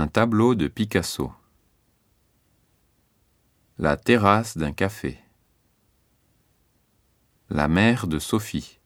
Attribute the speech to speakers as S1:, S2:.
S1: Un tableau de Picasso. La terrasse d'un café. La mère de Sophie.